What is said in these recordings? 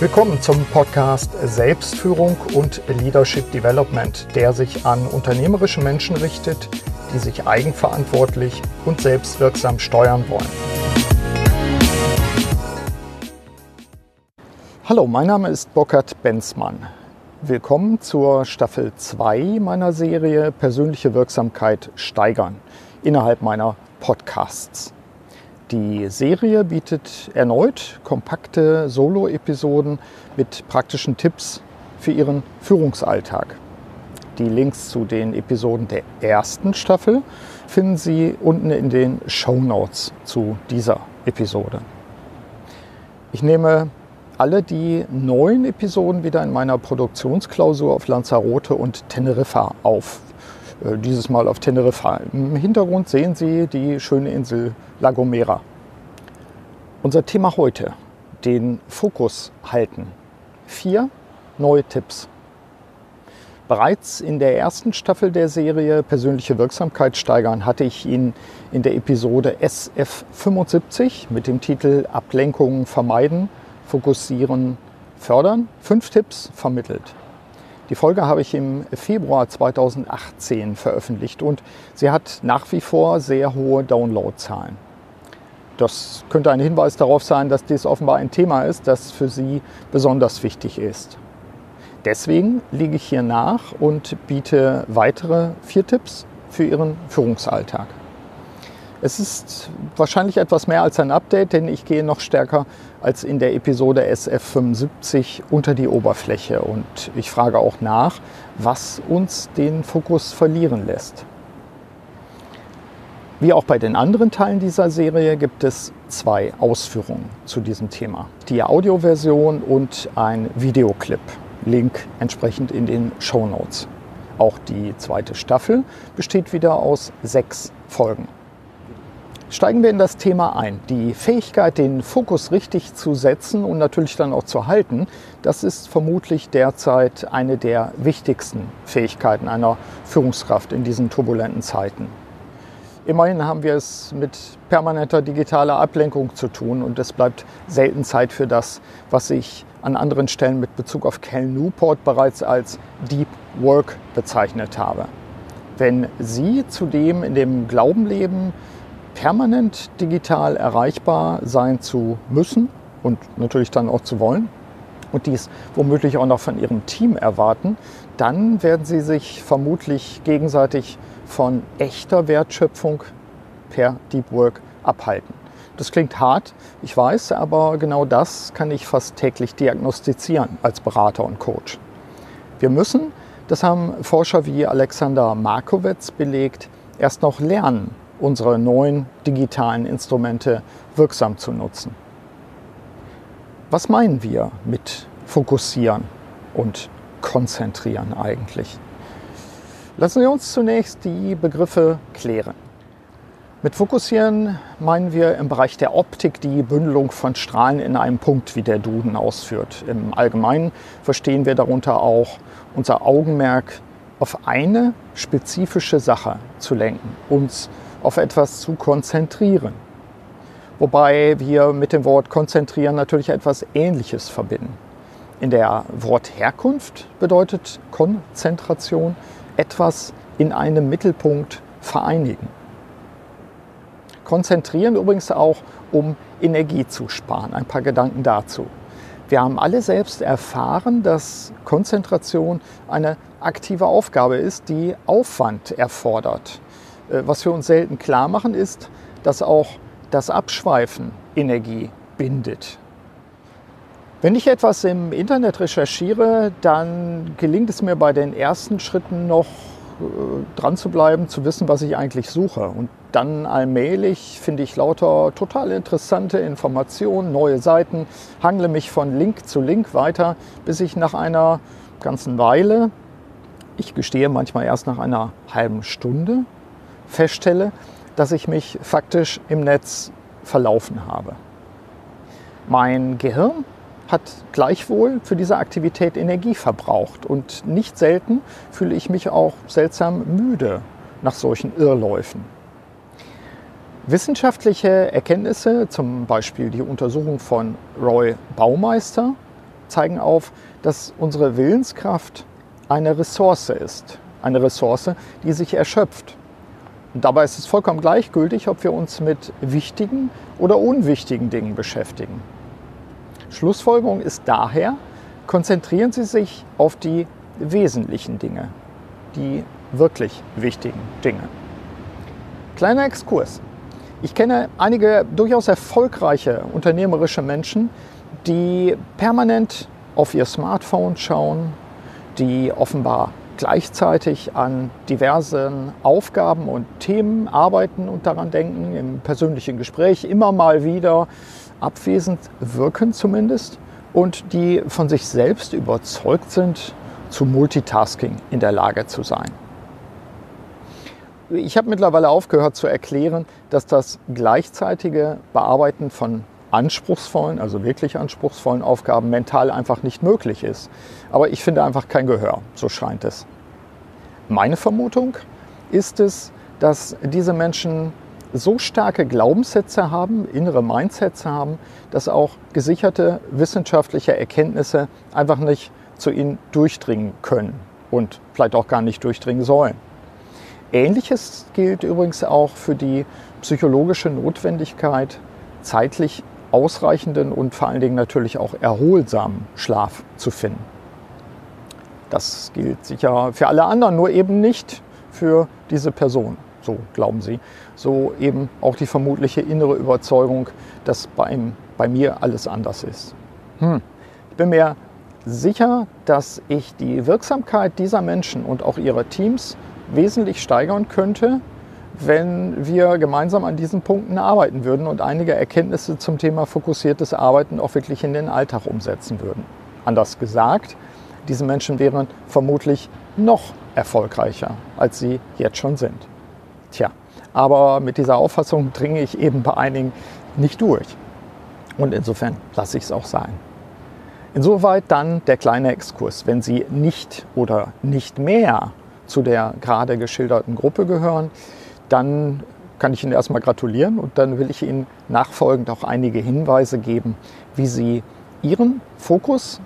Willkommen zum Podcast Selbstführung und Leadership Development, der sich an unternehmerische Menschen richtet, die sich eigenverantwortlich und selbstwirksam steuern wollen. Hallo, mein Name ist Burkhard Benzmann. Willkommen zur Staffel 2 meiner Serie Persönliche Wirksamkeit steigern innerhalb meiner Podcasts. Die Serie bietet erneut kompakte Solo-Episoden mit praktischen Tipps für Ihren Führungsalltag. Die Links zu den Episoden der ersten Staffel finden Sie unten in den Show Notes zu dieser Episode. Ich nehme alle die neuen Episoden wieder in meiner Produktionsklausur auf Lanzarote und Teneriffa auf. Äh, dieses Mal auf Teneriffa. Im Hintergrund sehen Sie die schöne Insel La Gomera. Unser Thema heute, den Fokus halten. Vier neue Tipps. Bereits in der ersten Staffel der Serie Persönliche Wirksamkeit steigern hatte ich Ihnen in der Episode SF75 mit dem Titel Ablenkungen vermeiden, fokussieren, fördern fünf Tipps vermittelt. Die Folge habe ich im Februar 2018 veröffentlicht und sie hat nach wie vor sehr hohe Downloadzahlen. Das könnte ein Hinweis darauf sein, dass dies offenbar ein Thema ist, das für Sie besonders wichtig ist. Deswegen liege ich hier nach und biete weitere vier Tipps für Ihren Führungsalltag. Es ist wahrscheinlich etwas mehr als ein Update, denn ich gehe noch stärker als in der Episode SF75 unter die Oberfläche und ich frage auch nach, was uns den Fokus verlieren lässt. Wie auch bei den anderen Teilen dieser Serie gibt es zwei Ausführungen zu diesem Thema. Die Audioversion und ein Videoclip. Link entsprechend in den Show Notes. Auch die zweite Staffel besteht wieder aus sechs Folgen. Steigen wir in das Thema ein. Die Fähigkeit, den Fokus richtig zu setzen und natürlich dann auch zu halten, das ist vermutlich derzeit eine der wichtigsten Fähigkeiten einer Führungskraft in diesen turbulenten Zeiten. Immerhin haben wir es mit permanenter digitaler Ablenkung zu tun und es bleibt selten Zeit für das, was ich an anderen Stellen mit Bezug auf Cal Newport bereits als Deep Work bezeichnet habe. Wenn Sie zudem in dem Glauben leben, permanent digital erreichbar sein zu müssen und natürlich dann auch zu wollen und dies womöglich auch noch von ihrem Team erwarten, dann werden sie sich vermutlich gegenseitig von echter Wertschöpfung per Deep Work abhalten. Das klingt hart, ich weiß, aber genau das kann ich fast täglich diagnostizieren als Berater und Coach. Wir müssen, das haben Forscher wie Alexander Markowitz belegt, erst noch lernen, unsere neuen digitalen Instrumente wirksam zu nutzen. Was meinen wir mit fokussieren und konzentrieren eigentlich? Lassen wir uns zunächst die Begriffe klären. Mit Fokussieren meinen wir im Bereich der Optik die Bündelung von Strahlen in einem Punkt, wie der Duden ausführt. Im Allgemeinen verstehen wir darunter auch unser Augenmerk auf eine spezifische Sache zu lenken, uns auf etwas zu konzentrieren. Wobei wir mit dem Wort konzentrieren natürlich etwas Ähnliches verbinden. In der Wortherkunft bedeutet Konzentration etwas in einem Mittelpunkt vereinigen. Konzentrieren übrigens auch, um Energie zu sparen. Ein paar Gedanken dazu. Wir haben alle selbst erfahren, dass Konzentration eine aktive Aufgabe ist, die Aufwand erfordert. Äh, was wir uns selten klar machen, ist, dass auch das Abschweifen Energie bindet. Wenn ich etwas im Internet recherchiere, dann gelingt es mir bei den ersten Schritten noch äh, dran zu bleiben, zu wissen, was ich eigentlich suche. Und dann allmählich finde ich lauter total interessante Informationen, neue Seiten, hangle mich von Link zu Link weiter, bis ich nach einer ganzen Weile, ich gestehe manchmal erst nach einer halben Stunde, feststelle, dass ich mich faktisch im Netz verlaufen habe. Mein Gehirn hat gleichwohl für diese Aktivität Energie verbraucht und nicht selten fühle ich mich auch seltsam müde nach solchen Irrläufen. Wissenschaftliche Erkenntnisse, zum Beispiel die Untersuchung von Roy Baumeister zeigen auf, dass unsere Willenskraft eine Ressource ist. Eine Ressource, die sich erschöpft. Dabei ist es vollkommen gleichgültig, ob wir uns mit wichtigen oder unwichtigen Dingen beschäftigen. Schlussfolgerung ist daher, konzentrieren Sie sich auf die wesentlichen Dinge, die wirklich wichtigen Dinge. Kleiner Exkurs. Ich kenne einige durchaus erfolgreiche unternehmerische Menschen, die permanent auf ihr Smartphone schauen, die offenbar gleichzeitig an diversen Aufgaben und Themen arbeiten und daran denken, im persönlichen Gespräch immer mal wieder abwesend wirken zumindest und die von sich selbst überzeugt sind, zu Multitasking in der Lage zu sein. Ich habe mittlerweile aufgehört zu erklären, dass das gleichzeitige Bearbeiten von anspruchsvollen, also wirklich anspruchsvollen Aufgaben mental einfach nicht möglich ist. Aber ich finde einfach kein Gehör, so scheint es. Meine Vermutung ist es, dass diese Menschen so starke Glaubenssätze haben, innere Mindsets haben, dass auch gesicherte wissenschaftliche Erkenntnisse einfach nicht zu ihnen durchdringen können und vielleicht auch gar nicht durchdringen sollen. Ähnliches gilt übrigens auch für die psychologische Notwendigkeit, zeitlich ausreichenden und vor allen Dingen natürlich auch erholsamen Schlaf zu finden. Das gilt sicher für alle anderen, nur eben nicht für diese Person so glauben sie, so eben auch die vermutliche innere Überzeugung, dass bei, bei mir alles anders ist. Hm. Ich bin mir sicher, dass ich die Wirksamkeit dieser Menschen und auch ihrer Teams wesentlich steigern könnte, wenn wir gemeinsam an diesen Punkten arbeiten würden und einige Erkenntnisse zum Thema fokussiertes Arbeiten auch wirklich in den Alltag umsetzen würden. Anders gesagt, diese Menschen wären vermutlich noch erfolgreicher, als sie jetzt schon sind. Tja, aber mit dieser Auffassung dringe ich eben bei einigen nicht durch. Und insofern lasse ich es auch sein. Insoweit dann der kleine Exkurs. Wenn Sie nicht oder nicht mehr zu der gerade geschilderten Gruppe gehören, dann kann ich Ihnen erstmal gratulieren und dann will ich Ihnen nachfolgend auch einige Hinweise geben, wie Sie Ihren Fokus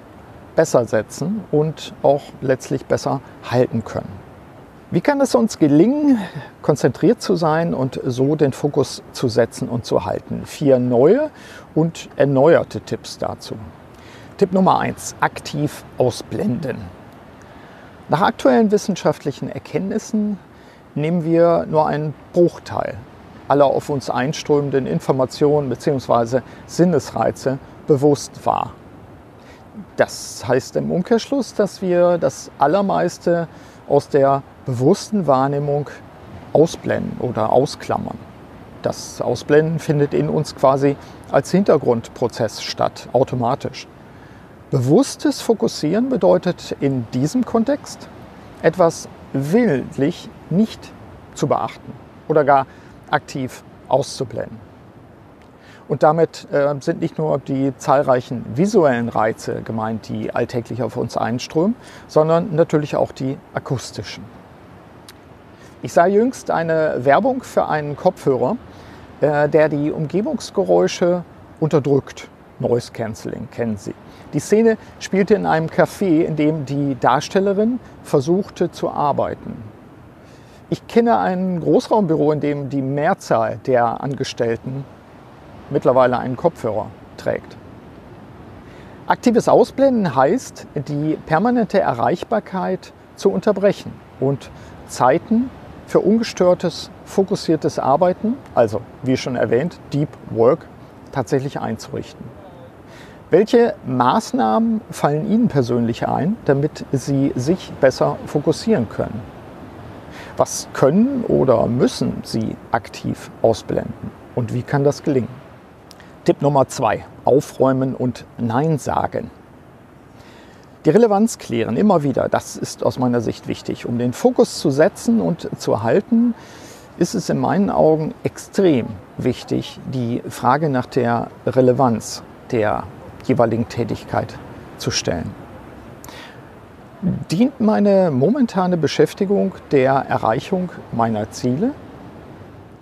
besser setzen und auch letztlich besser halten können. Wie kann es uns gelingen, konzentriert zu sein und so den Fokus zu setzen und zu halten? Vier neue und erneuerte Tipps dazu. Tipp Nummer eins: aktiv ausblenden. Nach aktuellen wissenschaftlichen Erkenntnissen nehmen wir nur einen Bruchteil aller auf uns einströmenden Informationen bzw. Sinnesreize bewusst wahr. Das heißt im Umkehrschluss, dass wir das Allermeiste aus der bewussten Wahrnehmung ausblenden oder ausklammern. Das Ausblenden findet in uns quasi als Hintergrundprozess statt, automatisch. Bewusstes Fokussieren bedeutet in diesem Kontext etwas willentlich nicht zu beachten oder gar aktiv auszublenden. Und damit äh, sind nicht nur die zahlreichen visuellen Reize gemeint, die alltäglich auf uns einströmen, sondern natürlich auch die akustischen. Ich sah jüngst eine Werbung für einen Kopfhörer, äh, der die Umgebungsgeräusche unterdrückt. Noise Cancelling kennen Sie. Die Szene spielte in einem Café, in dem die Darstellerin versuchte zu arbeiten. Ich kenne ein Großraumbüro, in dem die Mehrzahl der Angestellten mittlerweile einen Kopfhörer trägt. Aktives Ausblenden heißt, die permanente Erreichbarkeit zu unterbrechen und Zeiten für ungestörtes, fokussiertes Arbeiten, also wie schon erwähnt, Deep Work, tatsächlich einzurichten. Welche Maßnahmen fallen Ihnen persönlich ein, damit Sie sich besser fokussieren können? Was können oder müssen Sie aktiv ausblenden? Und wie kann das gelingen? Tipp Nummer zwei, aufräumen und Nein sagen. Die Relevanz klären, immer wieder, das ist aus meiner Sicht wichtig. Um den Fokus zu setzen und zu halten, ist es in meinen Augen extrem wichtig, die Frage nach der Relevanz der jeweiligen Tätigkeit zu stellen. Dient meine momentane Beschäftigung der Erreichung meiner Ziele?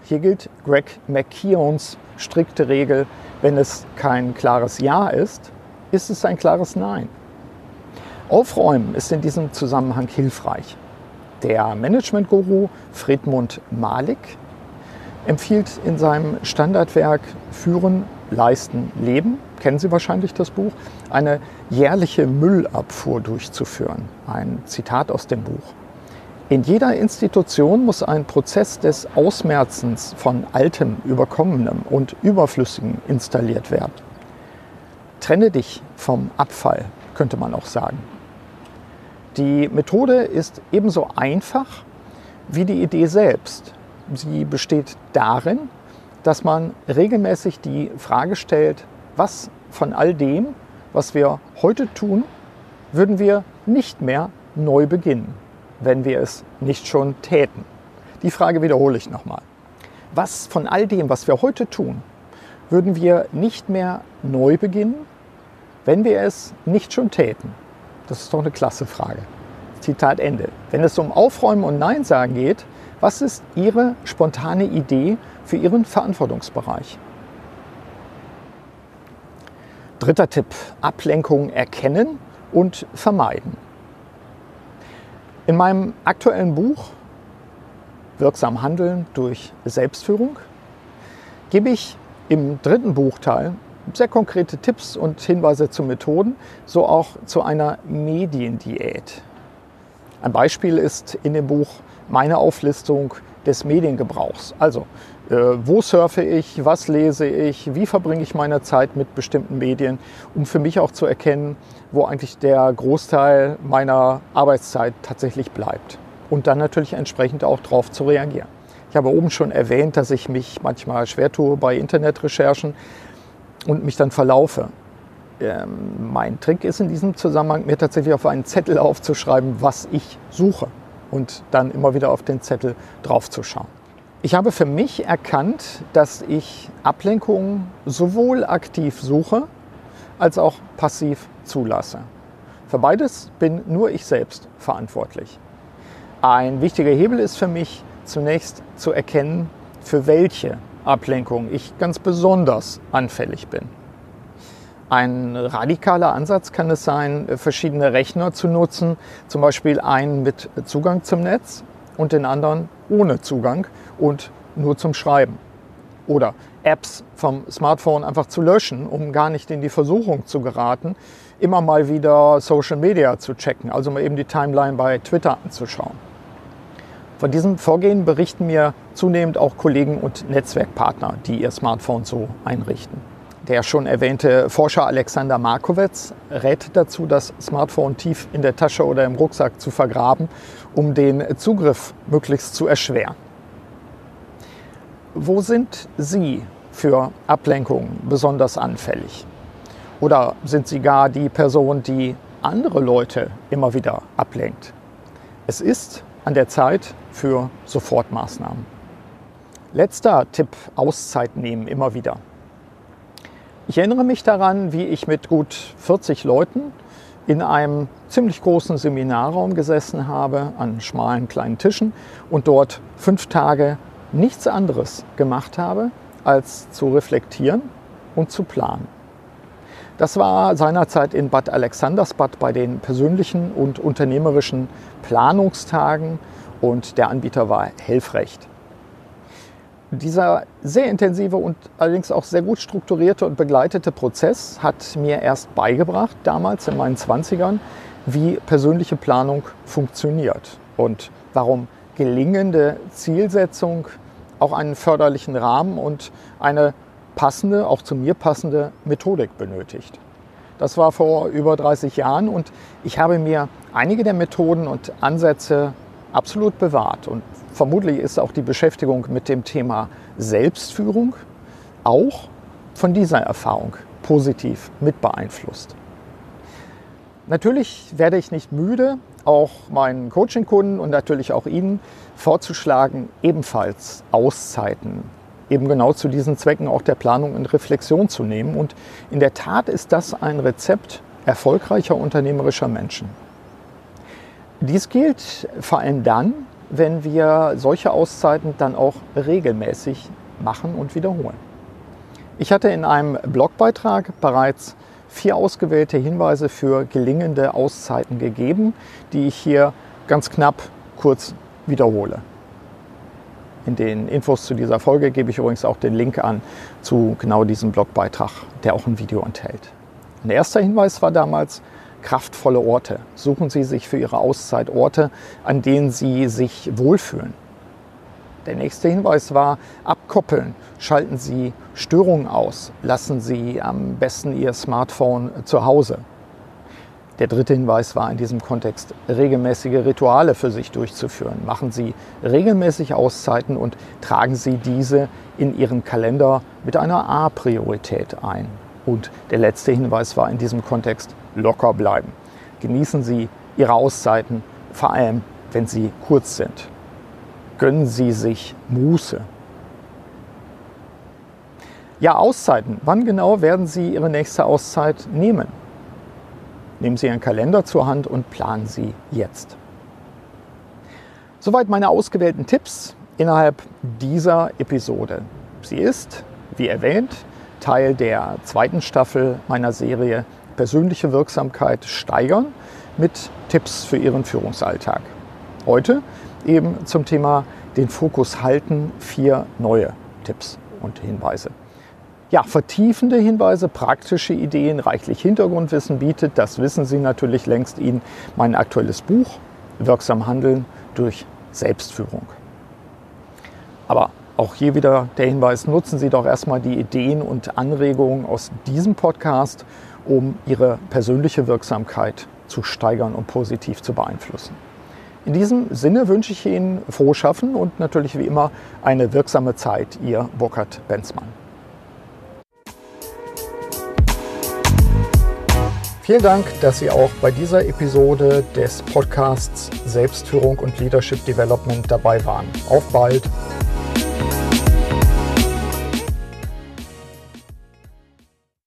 Hier gilt Greg McKeowns strikte Regel, wenn es kein klares Ja ist, ist es ein klares Nein. Aufräumen ist in diesem Zusammenhang hilfreich. Der Management-Guru Friedmund Malik empfiehlt in seinem Standardwerk Führen, Leisten, Leben, kennen Sie wahrscheinlich das Buch, eine jährliche Müllabfuhr durchzuführen. Ein Zitat aus dem Buch. In jeder Institution muss ein Prozess des Ausmerzens von Altem, Überkommenem und Überflüssigem installiert werden. Trenne dich vom Abfall, könnte man auch sagen. Die Methode ist ebenso einfach wie die Idee selbst. Sie besteht darin, dass man regelmäßig die Frage stellt, was von all dem, was wir heute tun, würden wir nicht mehr neu beginnen, wenn wir es nicht schon täten. Die Frage wiederhole ich nochmal. Was von all dem, was wir heute tun, würden wir nicht mehr neu beginnen, wenn wir es nicht schon täten? Das ist doch eine klasse Frage. Zitat Ende. Wenn es um Aufräumen und Nein sagen geht, was ist Ihre spontane Idee für Ihren Verantwortungsbereich? Dritter Tipp, Ablenkung erkennen und vermeiden. In meinem aktuellen Buch Wirksam Handeln durch Selbstführung gebe ich im dritten Buchteil sehr konkrete Tipps und Hinweise zu Methoden, so auch zu einer Mediendiät. Ein Beispiel ist in dem Buch meine Auflistung des Mediengebrauchs. Also, äh, wo surfe ich, was lese ich, wie verbringe ich meine Zeit mit bestimmten Medien, um für mich auch zu erkennen, wo eigentlich der Großteil meiner Arbeitszeit tatsächlich bleibt. Und dann natürlich entsprechend auch darauf zu reagieren. Ich habe oben schon erwähnt, dass ich mich manchmal schwer tue bei Internetrecherchen und mich dann verlaufe. Ähm, mein Trick ist in diesem Zusammenhang, mir tatsächlich auf einen Zettel aufzuschreiben, was ich suche und dann immer wieder auf den Zettel draufzuschauen. Ich habe für mich erkannt, dass ich Ablenkungen sowohl aktiv suche als auch passiv zulasse. Für beides bin nur ich selbst verantwortlich. Ein wichtiger Hebel ist für mich zunächst zu erkennen, für welche Ablenkung ich ganz besonders anfällig bin. Ein radikaler Ansatz kann es sein, verschiedene Rechner zu nutzen, zum Beispiel einen mit Zugang zum Netz und den anderen ohne Zugang und nur zum Schreiben. Oder Apps vom Smartphone einfach zu löschen, um gar nicht in die Versuchung zu geraten, immer mal wieder Social Media zu checken, also mal eben die Timeline bei Twitter anzuschauen. Von diesem Vorgehen berichten mir zunehmend auch Kollegen und Netzwerkpartner, die ihr Smartphone so einrichten. Der schon erwähnte Forscher Alexander Markowitz rät dazu, das Smartphone tief in der Tasche oder im Rucksack zu vergraben, um den Zugriff möglichst zu erschweren. Wo sind Sie für Ablenkungen besonders anfällig? Oder sind Sie gar die Person, die andere Leute immer wieder ablenkt? Es ist an der Zeit für Sofortmaßnahmen. Letzter Tipp, Auszeit nehmen immer wieder. Ich erinnere mich daran, wie ich mit gut 40 Leuten in einem ziemlich großen Seminarraum gesessen habe, an schmalen kleinen Tischen und dort fünf Tage nichts anderes gemacht habe, als zu reflektieren und zu planen. Das war seinerzeit in Bad Alexandersbad bei den persönlichen und unternehmerischen Planungstagen und der Anbieter war Helfrecht. Dieser sehr intensive und allerdings auch sehr gut strukturierte und begleitete Prozess hat mir erst beigebracht, damals in meinen 20ern, wie persönliche Planung funktioniert und warum gelingende Zielsetzung auch einen förderlichen Rahmen und eine passende, auch zu mir passende Methodik benötigt. Das war vor über 30 Jahren und ich habe mir einige der Methoden und Ansätze absolut bewahrt und vermutlich ist auch die Beschäftigung mit dem Thema Selbstführung auch von dieser Erfahrung positiv mit beeinflusst. Natürlich werde ich nicht müde, auch meinen Coaching-Kunden und natürlich auch Ihnen vorzuschlagen, ebenfalls Auszeiten, eben genau zu diesen Zwecken auch der Planung und Reflexion zu nehmen. Und in der Tat ist das ein Rezept erfolgreicher unternehmerischer Menschen. Dies gilt vor allem dann, wenn wir solche Auszeiten dann auch regelmäßig machen und wiederholen. Ich hatte in einem Blogbeitrag bereits vier ausgewählte Hinweise für gelingende Auszeiten gegeben, die ich hier ganz knapp kurz wiederhole. In den Infos zu dieser Folge gebe ich übrigens auch den Link an zu genau diesem Blogbeitrag, der auch ein Video enthält. Ein erster Hinweis war damals, kraftvolle Orte. Suchen Sie sich für Ihre Auszeit Orte, an denen Sie sich wohlfühlen. Der nächste Hinweis war, abkoppeln. Schalten Sie Störungen aus. Lassen Sie am besten Ihr Smartphone zu Hause. Der dritte Hinweis war in diesem Kontext, regelmäßige Rituale für sich durchzuführen. Machen Sie regelmäßig Auszeiten und tragen Sie diese in Ihren Kalender mit einer A-Priorität ein. Und der letzte Hinweis war in diesem Kontext, locker bleiben. Genießen Sie Ihre Auszeiten, vor allem wenn sie kurz sind. Gönnen Sie sich Muße. Ja, Auszeiten. Wann genau werden Sie Ihre nächste Auszeit nehmen? Nehmen Sie Ihren Kalender zur Hand und planen Sie jetzt. Soweit meine ausgewählten Tipps innerhalb dieser Episode. Sie ist, wie erwähnt, Teil der zweiten Staffel meiner Serie Persönliche Wirksamkeit steigern mit Tipps für Ihren Führungsalltag. Heute eben zum Thema den Fokus halten, vier neue Tipps und Hinweise. Ja, vertiefende Hinweise, praktische Ideen, reichlich Hintergrundwissen bietet, das wissen Sie natürlich längst Ihnen, mein aktuelles Buch Wirksam Handeln durch Selbstführung. Aber auch hier wieder der Hinweis, nutzen Sie doch erstmal die Ideen und Anregungen aus diesem Podcast, um Ihre persönliche Wirksamkeit zu steigern und positiv zu beeinflussen. In diesem Sinne wünsche ich Ihnen frohes Schaffen und natürlich wie immer eine wirksame Zeit. Ihr Burkhard Benzmann. Vielen Dank, dass Sie auch bei dieser Episode des Podcasts Selbstführung und Leadership Development dabei waren. Auf bald!